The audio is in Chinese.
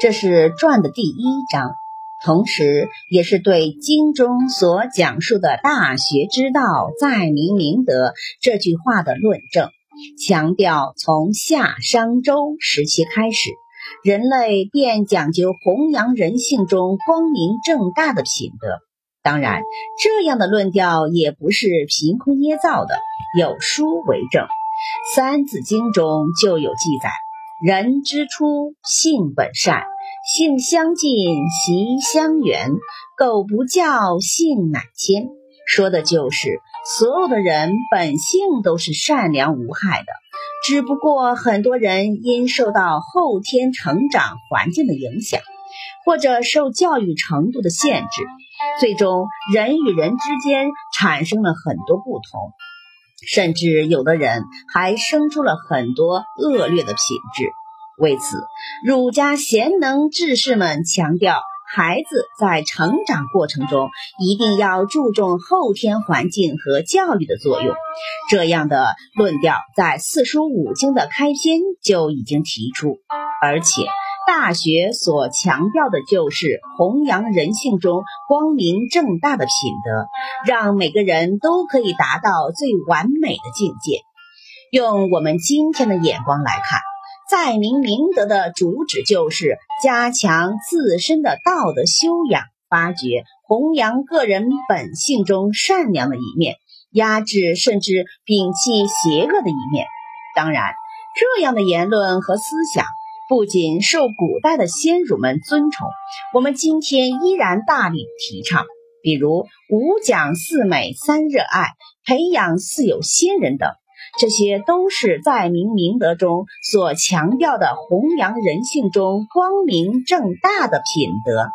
这是传的第一章，同时也是对经中所讲述的“大学之道，在明明德”这句话的论证，强调从夏商周时期开始，人类便讲究弘扬人性中光明正大的品德。当然，这样的论调也不是凭空捏造的，有书为证。《三字经》中就有记载：“人之初，性本善，性相近，习相远。苟不教，性乃迁。”说的就是所有的人本性都是善良无害的，只不过很多人因受到后天成长环境的影响，或者受教育程度的限制。最终，人与人之间产生了很多不同，甚至有的人还生出了很多恶劣的品质。为此，儒家贤能志士们强调，孩子在成长过程中一定要注重后天环境和教育的作用。这样的论调在四书五经的开篇就已经提出，而且。大学所强调的就是弘扬人性中光明正大的品德，让每个人都可以达到最完美的境界。用我们今天的眼光来看，在明明德的主旨就是加强自身的道德修养，发掘弘扬个人本性中善良的一面，压制甚至摒弃邪恶的一面。当然，这样的言论和思想。不仅受古代的先儒们尊崇，我们今天依然大力提倡。比如五讲四美三热爱，培养四有新人等，这些都是在明明德中所强调的弘扬人性中光明正大的品德。